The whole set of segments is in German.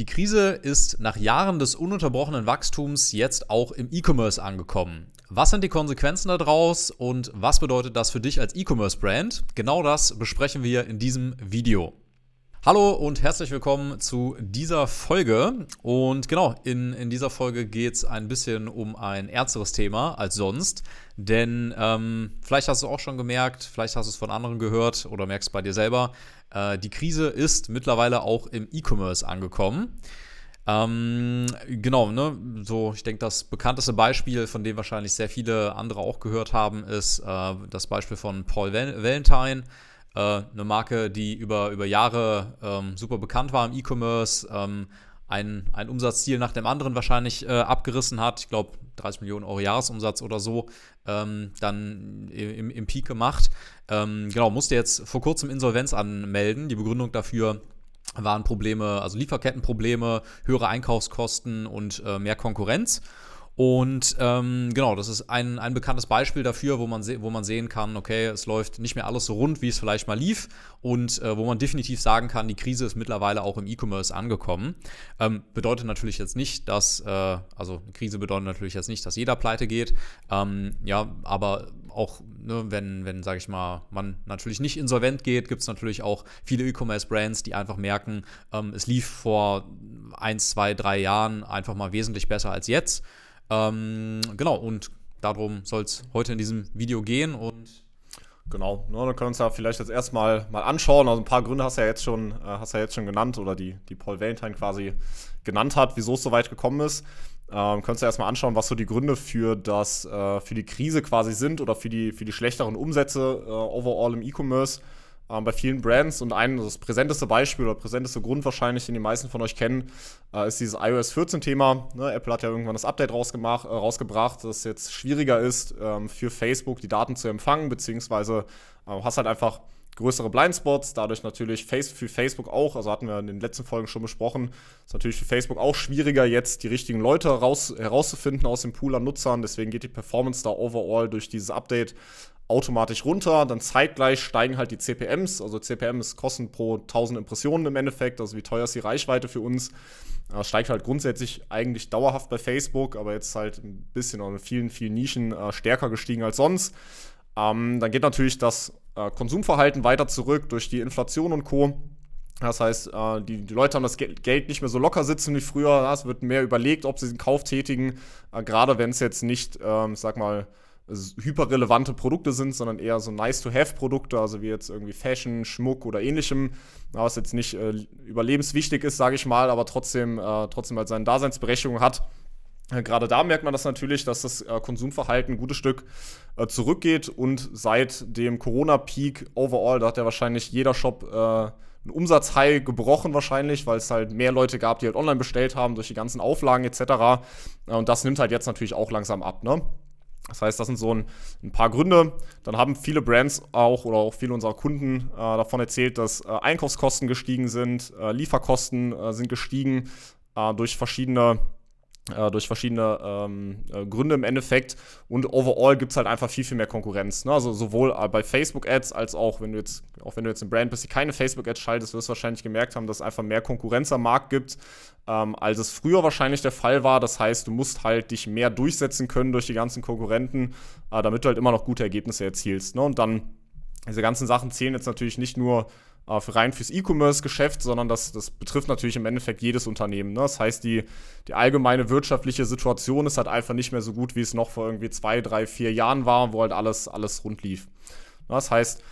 Die Krise ist nach Jahren des ununterbrochenen Wachstums jetzt auch im E-Commerce angekommen. Was sind die Konsequenzen daraus und was bedeutet das für dich als E-Commerce-Brand? Genau das besprechen wir in diesem Video. Hallo und herzlich willkommen zu dieser Folge. Und genau, in, in dieser Folge geht es ein bisschen um ein ernsteres Thema als sonst. Denn ähm, vielleicht hast du auch schon gemerkt, vielleicht hast du es von anderen gehört oder merkst bei dir selber. Äh, die Krise ist mittlerweile auch im E-Commerce angekommen. Ähm, genau, ne, so ich denke, das bekannteste Beispiel, von dem wahrscheinlich sehr viele andere auch gehört haben, ist äh, das Beispiel von Paul Valentine. Äh, eine Marke, die über, über Jahre ähm, super bekannt war im E-Commerce, ähm, ein, ein Umsatzziel nach dem anderen wahrscheinlich äh, abgerissen hat. Ich glaube, 30 Millionen Euro Jahresumsatz oder so, ähm, dann im, im Peak gemacht. Ähm, genau, musste jetzt vor kurzem Insolvenz anmelden. Die Begründung dafür waren Probleme, also Lieferkettenprobleme, höhere Einkaufskosten und äh, mehr Konkurrenz. Und ähm, genau, das ist ein, ein bekanntes Beispiel dafür, wo man, wo man sehen kann, okay, es läuft nicht mehr alles so rund, wie es vielleicht mal lief und äh, wo man definitiv sagen kann, die Krise ist mittlerweile auch im E-Commerce angekommen. Ähm, bedeutet natürlich jetzt nicht, dass, äh, also Krise bedeutet natürlich jetzt nicht, dass jeder pleite geht, ähm, ja, aber auch, ne, wenn, wenn sage ich mal, man natürlich nicht insolvent geht, gibt es natürlich auch viele E-Commerce-Brands, die einfach merken, ähm, es lief vor eins, zwei, drei Jahren einfach mal wesentlich besser als jetzt. Ähm, genau, und darum soll es heute in diesem Video gehen und Genau, ne, dann können wir uns ja vielleicht jetzt erstmal mal anschauen. Also ein paar Gründe hast du ja jetzt schon, äh, hast ja jetzt schon genannt oder die, die Paul Valentine quasi genannt hat, wieso es so weit gekommen ist. Ähm, könntest du erstmal anschauen, was so die Gründe für das, äh, für die Krise quasi sind oder für die, für die schlechteren Umsätze äh, overall im E-Commerce äh, bei vielen Brands. Und ein das präsenteste Beispiel oder präsenteste Grund wahrscheinlich, den die meisten von euch kennen, äh, ist dieses iOS 14-Thema. Ne, Apple hat ja irgendwann das Update rausgemacht, äh, rausgebracht, dass es jetzt schwieriger ist, ähm, für Facebook die Daten zu empfangen, beziehungsweise äh, hast halt einfach größere Blindspots, dadurch natürlich für Facebook auch, also hatten wir in den letzten Folgen schon besprochen, ist natürlich für Facebook auch schwieriger, jetzt die richtigen Leute raus, herauszufinden aus dem Pool an Nutzern. Deswegen geht die Performance da overall durch dieses Update automatisch runter. Dann zeitgleich steigen halt die CPMs. Also CPM ist Kosten pro 1000 Impressionen im Endeffekt. Also wie teuer ist die Reichweite für uns? Das steigt halt grundsätzlich eigentlich dauerhaft bei Facebook, aber jetzt halt ein bisschen in vielen, vielen Nischen äh, stärker gestiegen als sonst. Ähm, dann geht natürlich das äh, Konsumverhalten weiter zurück durch die Inflation und Co. Das heißt, äh, die, Leute haben das Geld nicht mehr so locker sitzen wie früher. Es wird mehr überlegt, ob sie den Kauf tätigen, äh, gerade wenn es jetzt nicht, ähm, sag mal, hyperrelevante Produkte sind, sondern eher so nice-to-have-Produkte, also wie jetzt irgendwie Fashion, Schmuck oder ähnlichem, was jetzt nicht äh, überlebenswichtig ist, sage ich mal, aber trotzdem, äh, trotzdem halt seine Daseinsberechtigung hat. Äh, gerade da merkt man das natürlich, dass das äh, Konsumverhalten ein gutes Stück äh, zurückgeht und seit dem Corona-Peak overall, da hat ja wahrscheinlich jeder Shop einen Umsatzhigh gebrochen wahrscheinlich, weil es halt mehr Leute gab, die halt online bestellt haben durch die ganzen Auflagen etc. Und das nimmt halt jetzt natürlich auch langsam ab, ne? Das heißt, das sind so ein, ein, paar Gründe. Dann haben viele Brands auch oder auch viele unserer Kunden äh, davon erzählt, dass äh, Einkaufskosten gestiegen sind, äh, Lieferkosten äh, sind gestiegen äh, durch verschiedene äh, durch verschiedene ähm, äh, Gründe im Endeffekt. Und overall gibt es halt einfach viel, viel mehr Konkurrenz. Ne? Also sowohl äh, bei Facebook-Ads als auch, wenn du jetzt, auch wenn du jetzt ein Brand bist, die keine Facebook-Ads schaltest, wirst du wahrscheinlich gemerkt haben, dass es einfach mehr Konkurrenz am Markt gibt, ähm, als es früher wahrscheinlich der Fall war. Das heißt, du musst halt dich mehr durchsetzen können durch die ganzen Konkurrenten, äh, damit du halt immer noch gute Ergebnisse erzielst. Ne? Und dann, diese ganzen Sachen zählen jetzt natürlich nicht nur äh, rein fürs E-Commerce-Geschäft, sondern das, das betrifft natürlich im Endeffekt jedes Unternehmen. Ne? Das heißt, die, die allgemeine wirtschaftliche Situation ist halt einfach nicht mehr so gut, wie es noch vor irgendwie zwei, drei, vier Jahren war, wo halt alles, alles rund lief. Das heißt,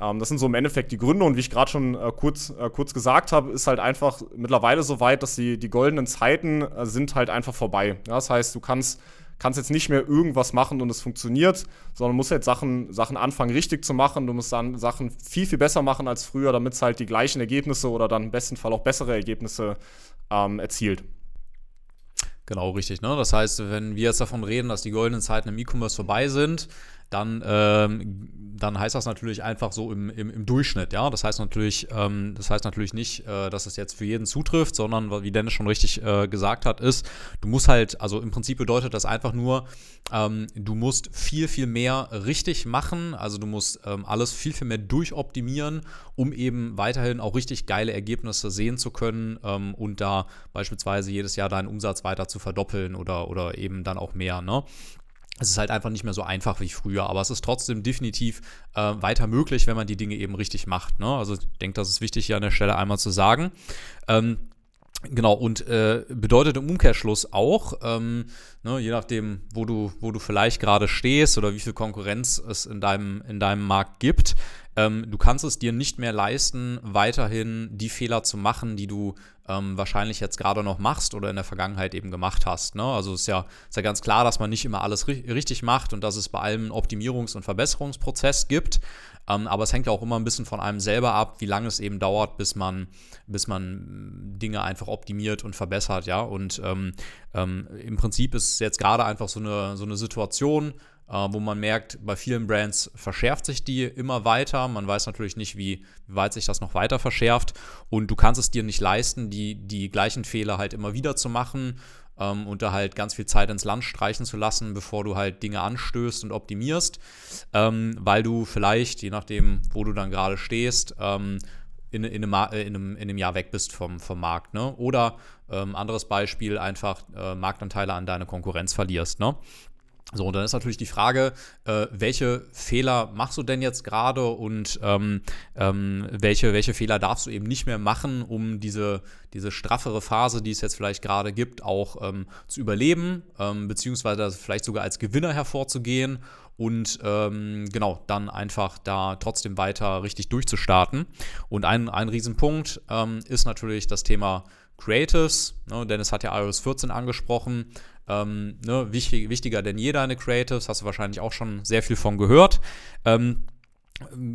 ähm, das sind so im Endeffekt die Gründe und wie ich gerade schon äh, kurz, äh, kurz gesagt habe, ist halt einfach mittlerweile so weit, dass die, die goldenen Zeiten äh, sind halt einfach vorbei. Ja, das heißt, du kannst kannst jetzt nicht mehr irgendwas machen und es funktioniert, sondern musst jetzt Sachen, Sachen anfangen richtig zu machen. Du musst dann Sachen viel, viel besser machen als früher, damit es halt die gleichen Ergebnisse oder dann im besten Fall auch bessere Ergebnisse ähm, erzielt. Genau, richtig. Ne? Das heißt, wenn wir jetzt davon reden, dass die goldenen Zeiten im E-Commerce vorbei sind, dann, ähm, dann heißt das natürlich einfach so im, im, im Durchschnitt, ja. Das heißt natürlich, ähm, das heißt natürlich nicht, äh, dass es jetzt für jeden zutrifft, sondern wie Dennis schon richtig äh, gesagt hat, ist, du musst halt, also im Prinzip bedeutet das einfach nur, ähm, du musst viel, viel mehr richtig machen. Also du musst ähm, alles viel, viel mehr durchoptimieren, um eben weiterhin auch richtig geile Ergebnisse sehen zu können ähm, und da beispielsweise jedes Jahr deinen Umsatz weiter zu verdoppeln oder, oder eben dann auch mehr. Ne? Es ist halt einfach nicht mehr so einfach wie früher, aber es ist trotzdem definitiv äh, weiter möglich, wenn man die Dinge eben richtig macht. Ne? Also ich denke, das ist wichtig hier an der Stelle einmal zu sagen. Ähm, Genau, und äh, bedeutet im Umkehrschluss auch, ähm, ne, je nachdem, wo du, wo du vielleicht gerade stehst oder wie viel Konkurrenz es in deinem, in deinem Markt gibt, ähm, du kannst es dir nicht mehr leisten, weiterhin die Fehler zu machen, die du ähm, wahrscheinlich jetzt gerade noch machst oder in der Vergangenheit eben gemacht hast. Ne? Also ist ja, ist ja ganz klar, dass man nicht immer alles ri richtig macht und dass es bei allem einen Optimierungs- und Verbesserungsprozess gibt. Ähm, aber es hängt ja auch immer ein bisschen von einem selber ab, wie lange es eben dauert, bis man, bis man Dinge einfach optimiert und verbessert, ja. Und ähm, ähm, im Prinzip ist es jetzt gerade einfach so eine, so eine Situation, äh, wo man merkt, bei vielen Brands verschärft sich die immer weiter. Man weiß natürlich nicht, wie weit sich das noch weiter verschärft. Und du kannst es dir nicht leisten, die, die gleichen Fehler halt immer wieder zu machen ähm, und da halt ganz viel Zeit ins Land streichen zu lassen, bevor du halt Dinge anstößt und optimierst, ähm, weil du vielleicht, je nachdem, wo du dann gerade stehst, ähm, in, in, einem, äh, in, einem, in, einem, Jahr weg bist vom, vom Markt. Ne? Oder ähm, anderes Beispiel, einfach äh, Marktanteile an deine Konkurrenz verlierst. Ne? So, und dann ist natürlich die Frage, äh, welche Fehler machst du denn jetzt gerade und ähm, ähm, welche, welche Fehler darfst du eben nicht mehr machen, um diese, diese straffere Phase, die es jetzt vielleicht gerade gibt, auch ähm, zu überleben, ähm, beziehungsweise vielleicht sogar als Gewinner hervorzugehen und ähm, genau, dann einfach da trotzdem weiter richtig durchzustarten. Und ein, ein Riesenpunkt ähm, ist natürlich das Thema Creatives. Ne? Dennis hat ja iOS 14 angesprochen. Ähm, ne, wichtig, wichtiger denn je deine Creatives, hast du wahrscheinlich auch schon sehr viel von gehört. Ähm,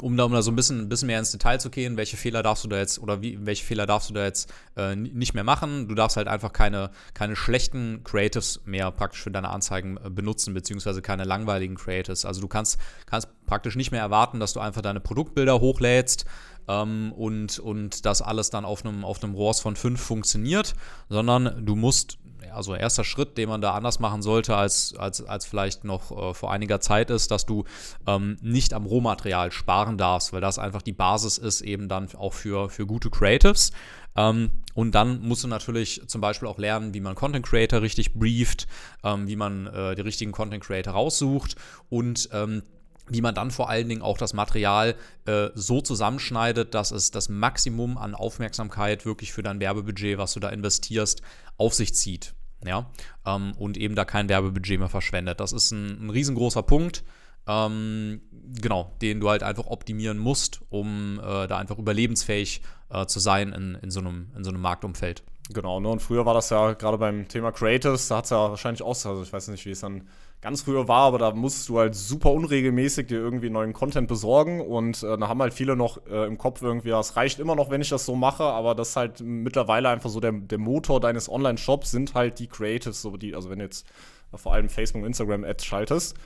um da, um da so ein bisschen, ein bisschen mehr ins Detail zu gehen, welche Fehler darfst du da jetzt oder wie, welche Fehler darfst du da jetzt äh, nicht mehr machen. Du darfst halt einfach keine, keine schlechten Creatives mehr praktisch für deine Anzeigen äh, benutzen, beziehungsweise keine langweiligen Creatives. Also du kannst, kannst praktisch nicht mehr erwarten, dass du einfach deine Produktbilder hochlädst ähm, und, und das alles dann auf einem, auf einem von 5 funktioniert, sondern du musst also erster Schritt, den man da anders machen sollte, als, als, als vielleicht noch äh, vor einiger Zeit ist, dass du ähm, nicht am Rohmaterial sparen darfst, weil das einfach die Basis ist, eben dann auch für, für gute Creatives. Ähm, und dann musst du natürlich zum Beispiel auch lernen, wie man Content Creator richtig brieft, ähm, wie man äh, die richtigen Content Creator raussucht und ähm, wie man dann vor allen Dingen auch das Material äh, so zusammenschneidet, dass es das Maximum an Aufmerksamkeit wirklich für dein Werbebudget, was du da investierst, auf sich zieht ja, ähm, und eben da kein Werbebudget mehr verschwendet. Das ist ein, ein riesengroßer Punkt, ähm, genau, den du halt einfach optimieren musst, um äh, da einfach überlebensfähig äh, zu sein in, in, so einem, in so einem Marktumfeld. Genau, ne? und früher war das ja gerade beim Thema Creatives, da hat es ja wahrscheinlich auch, also ich weiß nicht, wie es dann ganz früher war, aber da musst du halt super unregelmäßig dir irgendwie neuen Content besorgen und äh, da haben halt viele noch äh, im Kopf irgendwie, es reicht immer noch, wenn ich das so mache, aber das ist halt mittlerweile einfach so der, der Motor deines Online-Shops sind halt die Creatives, so die, also wenn du jetzt vor allem Facebook und Instagram Ads schaltest.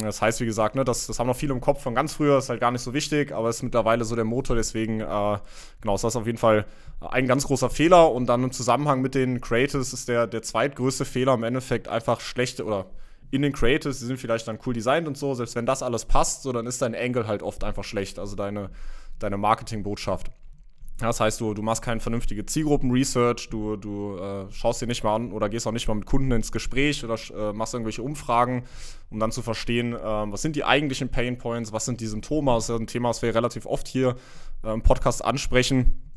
Das heißt, wie gesagt, ne, das, das haben noch viele im Kopf von ganz früher, ist halt gar nicht so wichtig, aber ist mittlerweile so der Motor, deswegen, äh, genau, ist das auf jeden Fall ein ganz großer Fehler und dann im Zusammenhang mit den Creatives ist der, der zweitgrößte Fehler im Endeffekt einfach schlechte oder in den Creatives, die sind vielleicht dann cool designt und so, selbst wenn das alles passt, so dann ist dein Angle halt oft einfach schlecht, also deine, deine Marketingbotschaft. Das heißt, du, du machst keine vernünftige Zielgruppen-Research, du, du äh, schaust dir nicht mal an oder gehst auch nicht mal mit Kunden ins Gespräch oder äh, machst irgendwelche Umfragen, um dann zu verstehen, äh, was sind die eigentlichen Pain Points, was sind die Symptome. Das ist ein Thema, was wir relativ oft hier äh, im Podcast ansprechen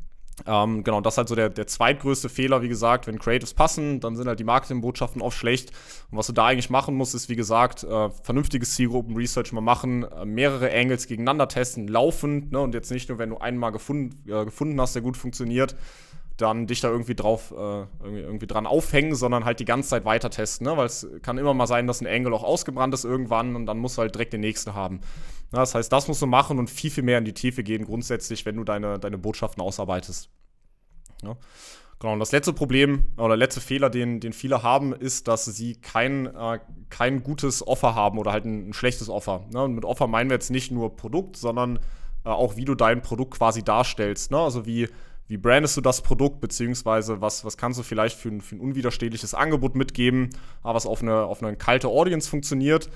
ähm, genau, das ist halt so der, der zweitgrößte Fehler, wie gesagt, wenn Creatives passen, dann sind halt die Marketingbotschaften oft schlecht. Und was du da eigentlich machen musst, ist, wie gesagt, äh, vernünftiges Zielgruppen-Research mal machen, äh, mehrere Angles gegeneinander testen, laufend, ne? und jetzt nicht nur, wenn du einen mal gefunden, äh, gefunden hast, der gut funktioniert, dann dich da irgendwie drauf, äh, irgendwie, irgendwie, dran aufhängen, sondern halt die ganze Zeit weiter testen, ne? weil es kann immer mal sein, dass ein Angle auch ausgebrannt ist irgendwann und dann musst du halt direkt den nächsten haben. Na, das heißt, das musst du machen und viel, viel mehr in die Tiefe gehen, grundsätzlich, wenn du deine, deine Botschaften ausarbeitest. Ja. Genau, und das letzte Problem oder letzte Fehler, den, den viele haben, ist, dass sie kein, äh, kein gutes Offer haben oder halt ein, ein schlechtes Offer. Ne? Und mit Offer meinen wir jetzt nicht nur Produkt, sondern äh, auch, wie du dein Produkt quasi darstellst. Ne? Also wie, wie brandest du das Produkt, beziehungsweise was, was kannst du vielleicht für ein, für ein unwiderstehliches Angebot mitgeben, was auf eine, auf eine kalte Audience funktioniert.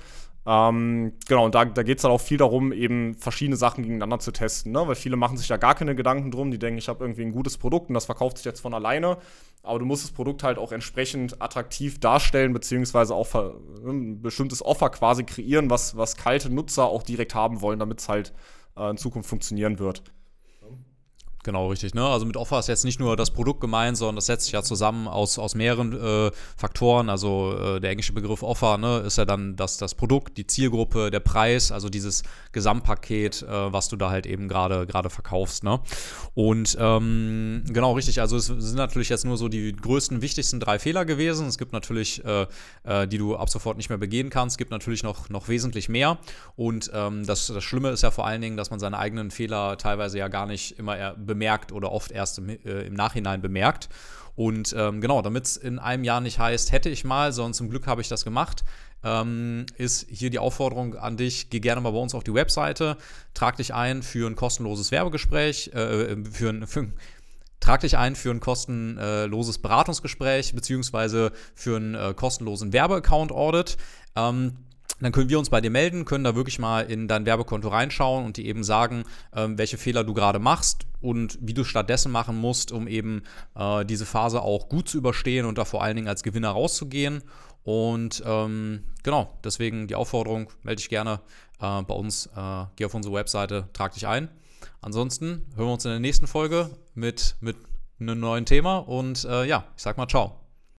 Ähm, genau, und da, da geht es dann auch viel darum, eben verschiedene Sachen gegeneinander zu testen, ne? weil viele machen sich da gar keine Gedanken drum, die denken, ich habe irgendwie ein gutes Produkt und das verkauft sich jetzt von alleine, aber du musst das Produkt halt auch entsprechend attraktiv darstellen, beziehungsweise auch ein bestimmtes Offer quasi kreieren, was, was kalte Nutzer auch direkt haben wollen, damit es halt äh, in Zukunft funktionieren wird. Genau, richtig. Ne? Also mit Offer ist jetzt nicht nur das Produkt gemeint, sondern das setzt sich ja zusammen aus, aus mehreren äh, Faktoren. Also äh, der englische Begriff Offer ne, ist ja dann das, das Produkt, die Zielgruppe, der Preis, also dieses Gesamtpaket, äh, was du da halt eben gerade verkaufst. Ne? Und ähm, genau, richtig. Also es sind natürlich jetzt nur so die größten, wichtigsten drei Fehler gewesen. Es gibt natürlich, äh, äh, die du ab sofort nicht mehr begehen kannst. Es gibt natürlich noch, noch wesentlich mehr. Und ähm, das, das Schlimme ist ja vor allen Dingen, dass man seine eigenen Fehler teilweise ja gar nicht immer bemerkt oder oft erst im, äh, im Nachhinein bemerkt. Und ähm, genau, damit es in einem Jahr nicht heißt, hätte ich mal, sondern zum Glück habe ich das gemacht, ähm, ist hier die Aufforderung an dich, geh gerne mal bei uns auf die Webseite, trag dich ein für ein kostenloses Werbegespräch, äh, für ein, für, Trag dich ein für ein kostenloses Beratungsgespräch beziehungsweise für einen äh, kostenlosen Werbeaccount-Audit. Ähm, dann können wir uns bei dir melden, können da wirklich mal in dein Werbekonto reinschauen und dir eben sagen, ähm, welche Fehler du gerade machst und wie du stattdessen machen musst, um eben äh, diese Phase auch gut zu überstehen und da vor allen Dingen als Gewinner rauszugehen. Und ähm, genau, deswegen die Aufforderung, melde dich gerne äh, bei uns, äh, geh auf unsere Webseite, trag dich ein. Ansonsten hören wir uns in der nächsten Folge mit, mit einem neuen Thema und äh, ja, ich sag mal ciao.